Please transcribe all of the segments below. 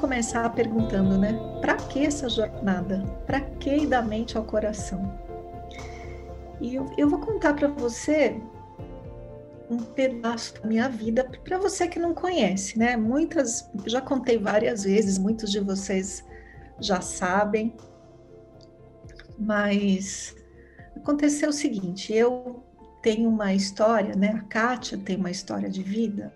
Começar perguntando, né? Para que essa jornada? Para que ir da mente ao coração? E eu, eu vou contar para você um pedaço da minha vida para você que não conhece, né? Muitas, já contei várias vezes, muitos de vocês já sabem, mas aconteceu o seguinte: eu tenho uma história, né? A Kátia tem uma história de vida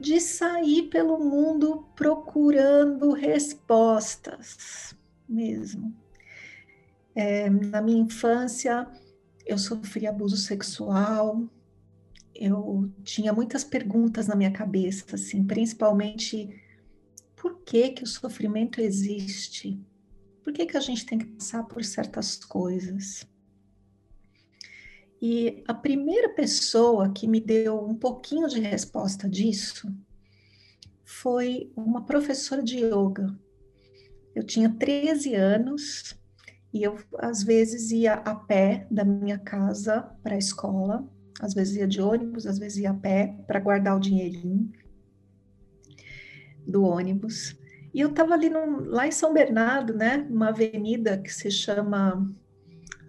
de sair pelo mundo procurando respostas mesmo. É, na minha infância, eu sofri abuso sexual, eu tinha muitas perguntas na minha cabeça, assim, principalmente por que que o sofrimento existe? Por que que a gente tem que passar por certas coisas? E a primeira pessoa que me deu um pouquinho de resposta disso foi uma professora de yoga. Eu tinha 13 anos e eu às vezes ia a pé da minha casa para a escola, às vezes ia de ônibus, às vezes ia a pé para guardar o dinheirinho do ônibus. E eu estava ali lá em São Bernardo, né, uma avenida que se chama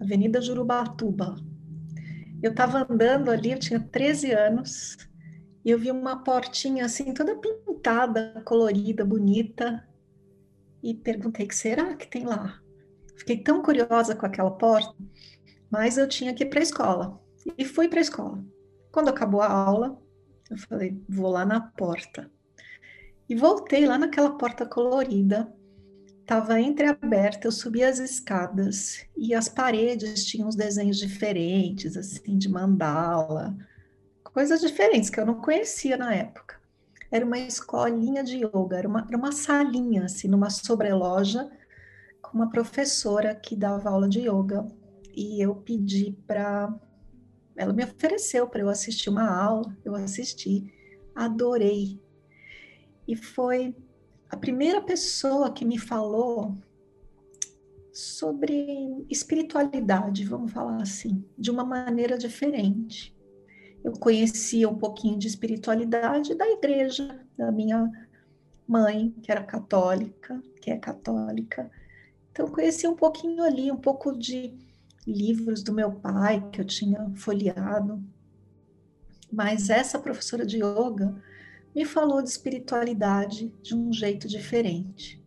Avenida Jurubatuba, eu estava andando ali, eu tinha 13 anos, e eu vi uma portinha assim, toda pintada, colorida, bonita, e perguntei: que será que tem lá? Fiquei tão curiosa com aquela porta, mas eu tinha que ir para a escola. E fui para a escola. Quando acabou a aula, eu falei: vou lá na porta. E voltei lá naquela porta colorida estava entreaberta, eu subi as escadas e as paredes tinham uns desenhos diferentes, assim, de mandala, coisas diferentes que eu não conhecia na época. Era uma escolinha de yoga, era uma, era uma salinha, assim, numa sobreloja, com uma professora que dava aula de yoga. E eu pedi para. Ela me ofereceu para eu assistir uma aula, eu assisti, adorei. E foi a primeira pessoa que me falou sobre espiritualidade, vamos falar assim, de uma maneira diferente. Eu conhecia um pouquinho de espiritualidade da igreja, da minha mãe, que era católica, que é católica. Então, conhecia um pouquinho ali, um pouco de livros do meu pai que eu tinha folheado. Mas essa professora de yoga me falou de espiritualidade de um jeito diferente.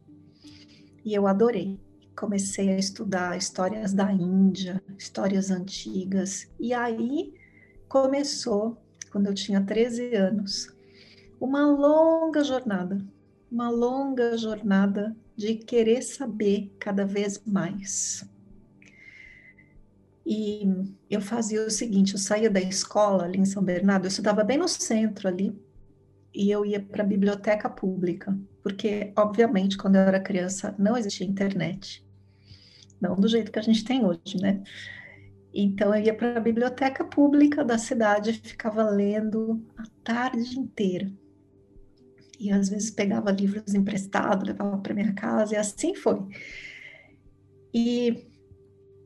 E eu adorei. Comecei a estudar histórias da Índia, histórias antigas, e aí começou, quando eu tinha 13 anos, uma longa jornada, uma longa jornada de querer saber cada vez mais. E eu fazia o seguinte: eu saía da escola ali em São Bernardo, eu estudava bem no centro ali, e eu ia para a biblioteca pública, porque, obviamente, quando eu era criança, não existia internet. Não do jeito que a gente tem hoje, né? Então, eu ia para a biblioteca pública da cidade, ficava lendo a tarde inteira. E às vezes pegava livros emprestados, levava para minha casa, e assim foi. E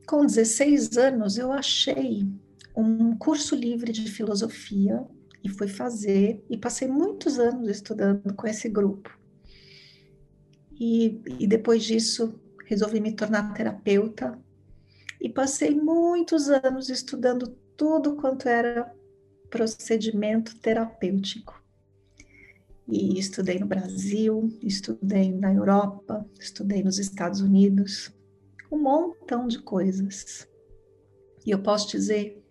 com 16 anos, eu achei um curso livre de filosofia e fui fazer e passei muitos anos estudando com esse grupo. E, e depois disso resolvi me tornar terapeuta e passei muitos anos estudando tudo quanto era procedimento terapêutico. E estudei no Brasil, estudei na Europa, estudei nos Estados Unidos, um montão de coisas. E eu posso dizer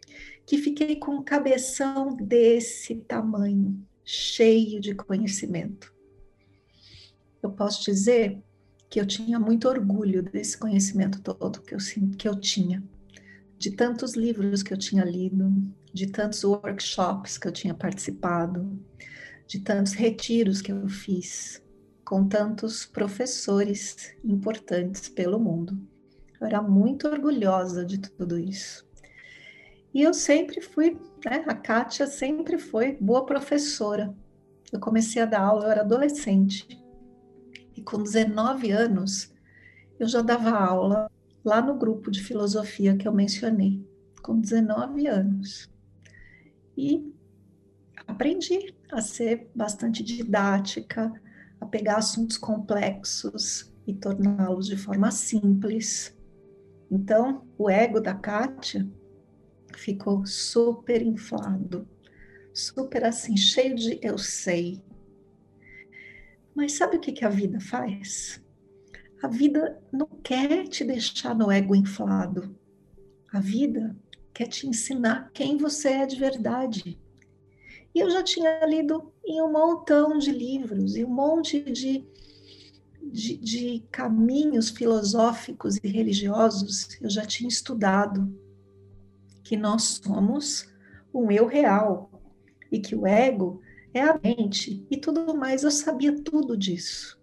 que fiquei com um cabeção desse tamanho, cheio de conhecimento. Eu posso dizer que eu tinha muito orgulho desse conhecimento todo que eu, que eu tinha, de tantos livros que eu tinha lido, de tantos workshops que eu tinha participado, de tantos retiros que eu fiz com tantos professores importantes pelo mundo. Eu era muito orgulhosa de tudo isso. E eu sempre fui, né? A Kátia sempre foi boa professora. Eu comecei a dar aula, eu era adolescente. E com 19 anos, eu já dava aula lá no grupo de filosofia que eu mencionei, com 19 anos. E aprendi a ser bastante didática, a pegar assuntos complexos e torná-los de forma simples. Então, o ego da Kátia ficou super inflado, super assim, cheio de eu sei. Mas sabe o que, que a vida faz? A vida não quer te deixar no ego inflado. A vida quer te ensinar quem você é de verdade. E eu já tinha lido em um montão de livros e um monte de, de, de caminhos filosóficos e religiosos, eu já tinha estudado que nós somos um eu real e que o ego é a mente e tudo mais. Eu sabia tudo disso.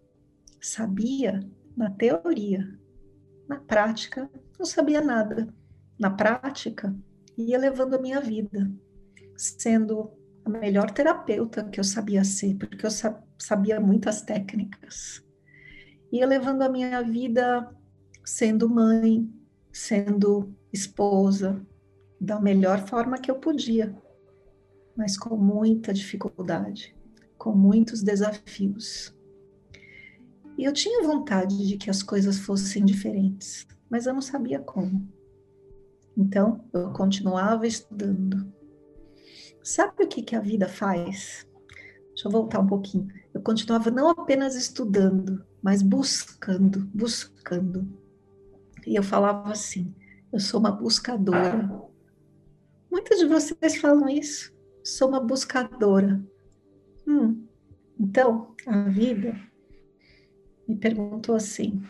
Sabia na teoria. Na prática, não sabia nada. Na prática, ia levando a minha vida, sendo a melhor terapeuta que eu sabia ser, porque eu sabia muitas técnicas. Ia levando a minha vida sendo mãe, sendo esposa, da melhor forma que eu podia, mas com muita dificuldade, com muitos desafios. E eu tinha vontade de que as coisas fossem diferentes, mas eu não sabia como. Então, eu continuava estudando. Sabe o que, que a vida faz? Deixa eu voltar um pouquinho. Eu continuava não apenas estudando, mas buscando, buscando. E eu falava assim: eu sou uma buscadora, Muitas de vocês falam isso. Sou uma buscadora. Hum, então, a vida me perguntou assim: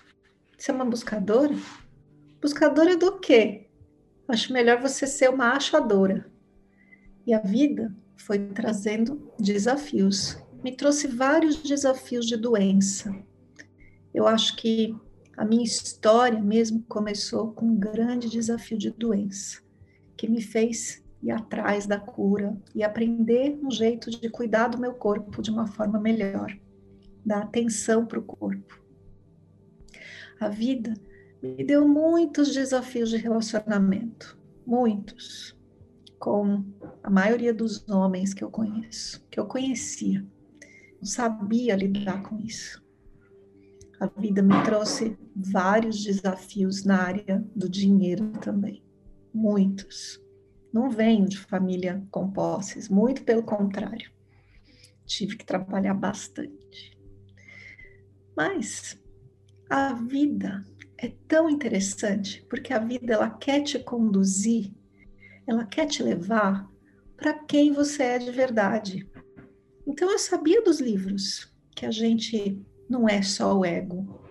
você é uma buscadora? Buscadora do quê? Acho melhor você ser uma achadora. E a vida foi trazendo desafios. Me trouxe vários desafios de doença. Eu acho que a minha história mesmo começou com um grande desafio de doença que me fez ir atrás da cura e aprender um jeito de cuidar do meu corpo de uma forma melhor, dar atenção para o corpo. A vida me deu muitos desafios de relacionamento, muitos, com a maioria dos homens que eu conheço, que eu conhecia. Não sabia lidar com isso. A vida me trouxe vários desafios na área do dinheiro também muitos. Não venho de família com posses, muito pelo contrário. Tive que trabalhar bastante. Mas a vida é tão interessante porque a vida ela quer te conduzir, ela quer te levar para quem você é de verdade. Então eu sabia dos livros que a gente não é só o ego.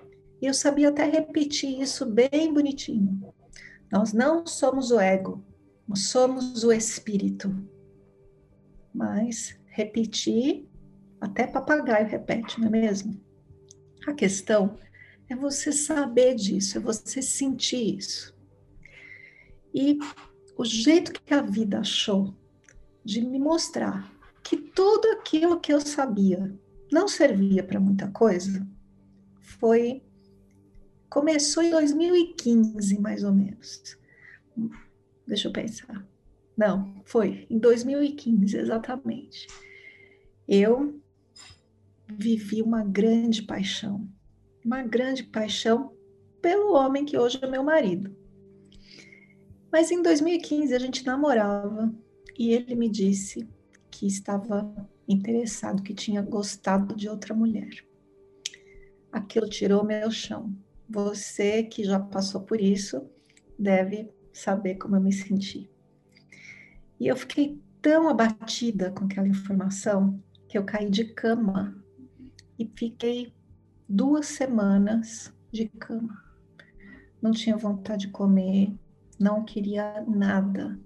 E eu sabia até repetir isso bem bonitinho. Nós não somos o ego, nós somos o espírito. Mas repetir, até papagaio repete, não é mesmo? A questão é você saber disso, é você sentir isso. E o jeito que a vida achou de me mostrar que tudo aquilo que eu sabia não servia para muita coisa foi Começou em 2015, mais ou menos. Deixa eu pensar. Não, foi em 2015, exatamente. Eu vivi uma grande paixão, uma grande paixão pelo homem que hoje é meu marido. Mas em 2015 a gente namorava e ele me disse que estava interessado, que tinha gostado de outra mulher. Aquilo tirou meu chão. Você que já passou por isso deve saber como eu me senti. E eu fiquei tão abatida com aquela informação que eu caí de cama e fiquei duas semanas de cama. Não tinha vontade de comer, não queria nada.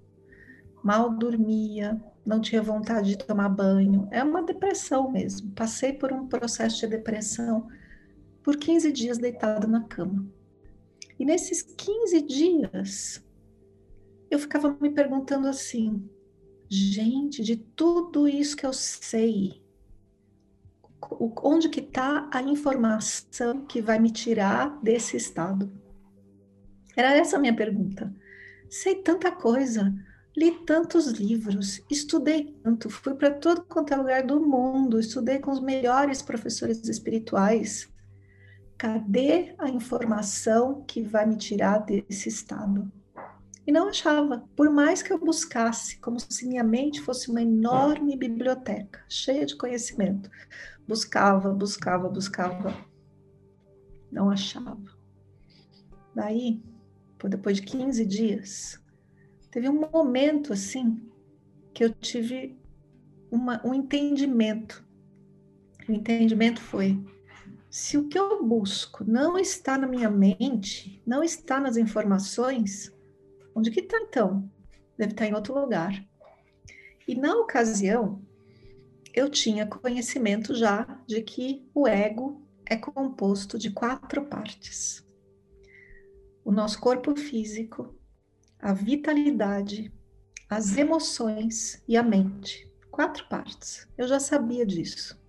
Mal dormia, não tinha vontade de tomar banho. É uma depressão mesmo. Passei por um processo de depressão por 15 dias deitada na cama. E nesses 15 dias, eu ficava me perguntando assim: gente, de tudo isso que eu sei, onde que está a informação que vai me tirar desse estado? Era essa a minha pergunta. Sei tanta coisa, li tantos livros, estudei tanto, fui para todo quanto é lugar do mundo, estudei com os melhores professores espirituais. Cadê a informação que vai me tirar desse estado? E não achava, por mais que eu buscasse, como se minha mente fosse uma enorme biblioteca, cheia de conhecimento. Buscava, buscava, buscava, não achava. Daí, depois de 15 dias, teve um momento assim que eu tive uma, um entendimento. O entendimento foi: se o que eu busco não está na minha mente, não está nas informações, onde que está então? Deve estar em outro lugar. E na ocasião, eu tinha conhecimento já de que o ego é composto de quatro partes: o nosso corpo físico, a vitalidade, as emoções e a mente. Quatro partes. Eu já sabia disso.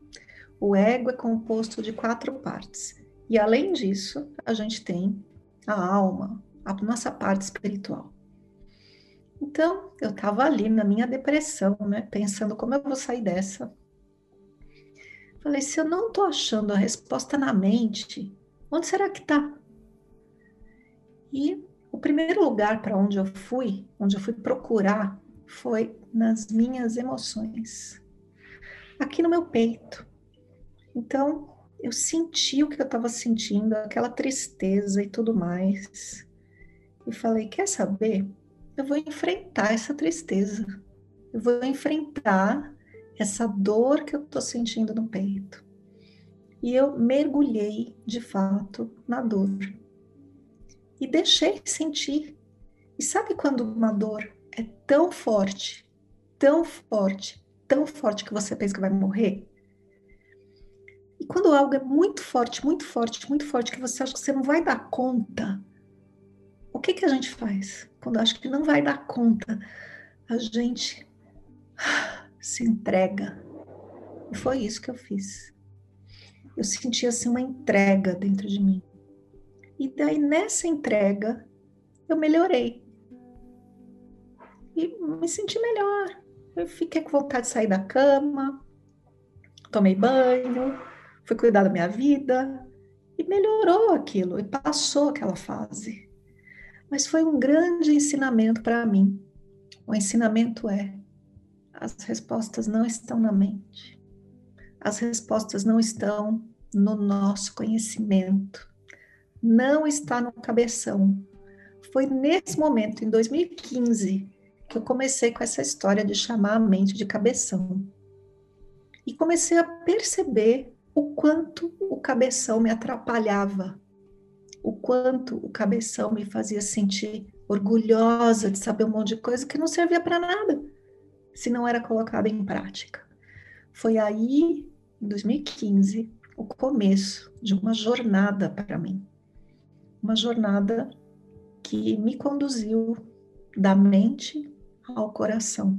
O ego é composto de quatro partes. E além disso, a gente tem a alma, a nossa parte espiritual. Então, eu estava ali na minha depressão, né, pensando como eu vou sair dessa. Falei, se eu não estou achando a resposta na mente, onde será que está? E o primeiro lugar para onde eu fui, onde eu fui procurar, foi nas minhas emoções, aqui no meu peito. Então, eu senti o que eu estava sentindo, aquela tristeza e tudo mais. E falei: quer saber? Eu vou enfrentar essa tristeza. Eu vou enfrentar essa dor que eu estou sentindo no peito. E eu mergulhei de fato na dor e deixei sentir. E sabe quando uma dor é tão forte, tão forte, tão forte que você pensa que vai morrer? Quando algo é muito forte, muito forte, muito forte, que você acha que você não vai dar conta, o que, que a gente faz? Quando acha que não vai dar conta, a gente se entrega. E foi isso que eu fiz. Eu senti assim uma entrega dentro de mim. E daí nessa entrega eu melhorei. E me senti melhor. Eu fiquei com vontade de sair da cama, tomei banho, fui cuidar da minha vida e melhorou aquilo e passou aquela fase. Mas foi um grande ensinamento para mim. O ensinamento é: as respostas não estão na mente. As respostas não estão no nosso conhecimento não está no cabeção. Foi nesse momento, em 2015, que eu comecei com essa história de chamar a mente de cabeção. E comecei a perceber o quanto o cabeção me atrapalhava, o quanto o cabeção me fazia sentir orgulhosa de saber um monte de coisa que não servia para nada, se não era colocada em prática. Foi aí, em 2015, o começo de uma jornada para mim uma jornada que me conduziu da mente ao coração.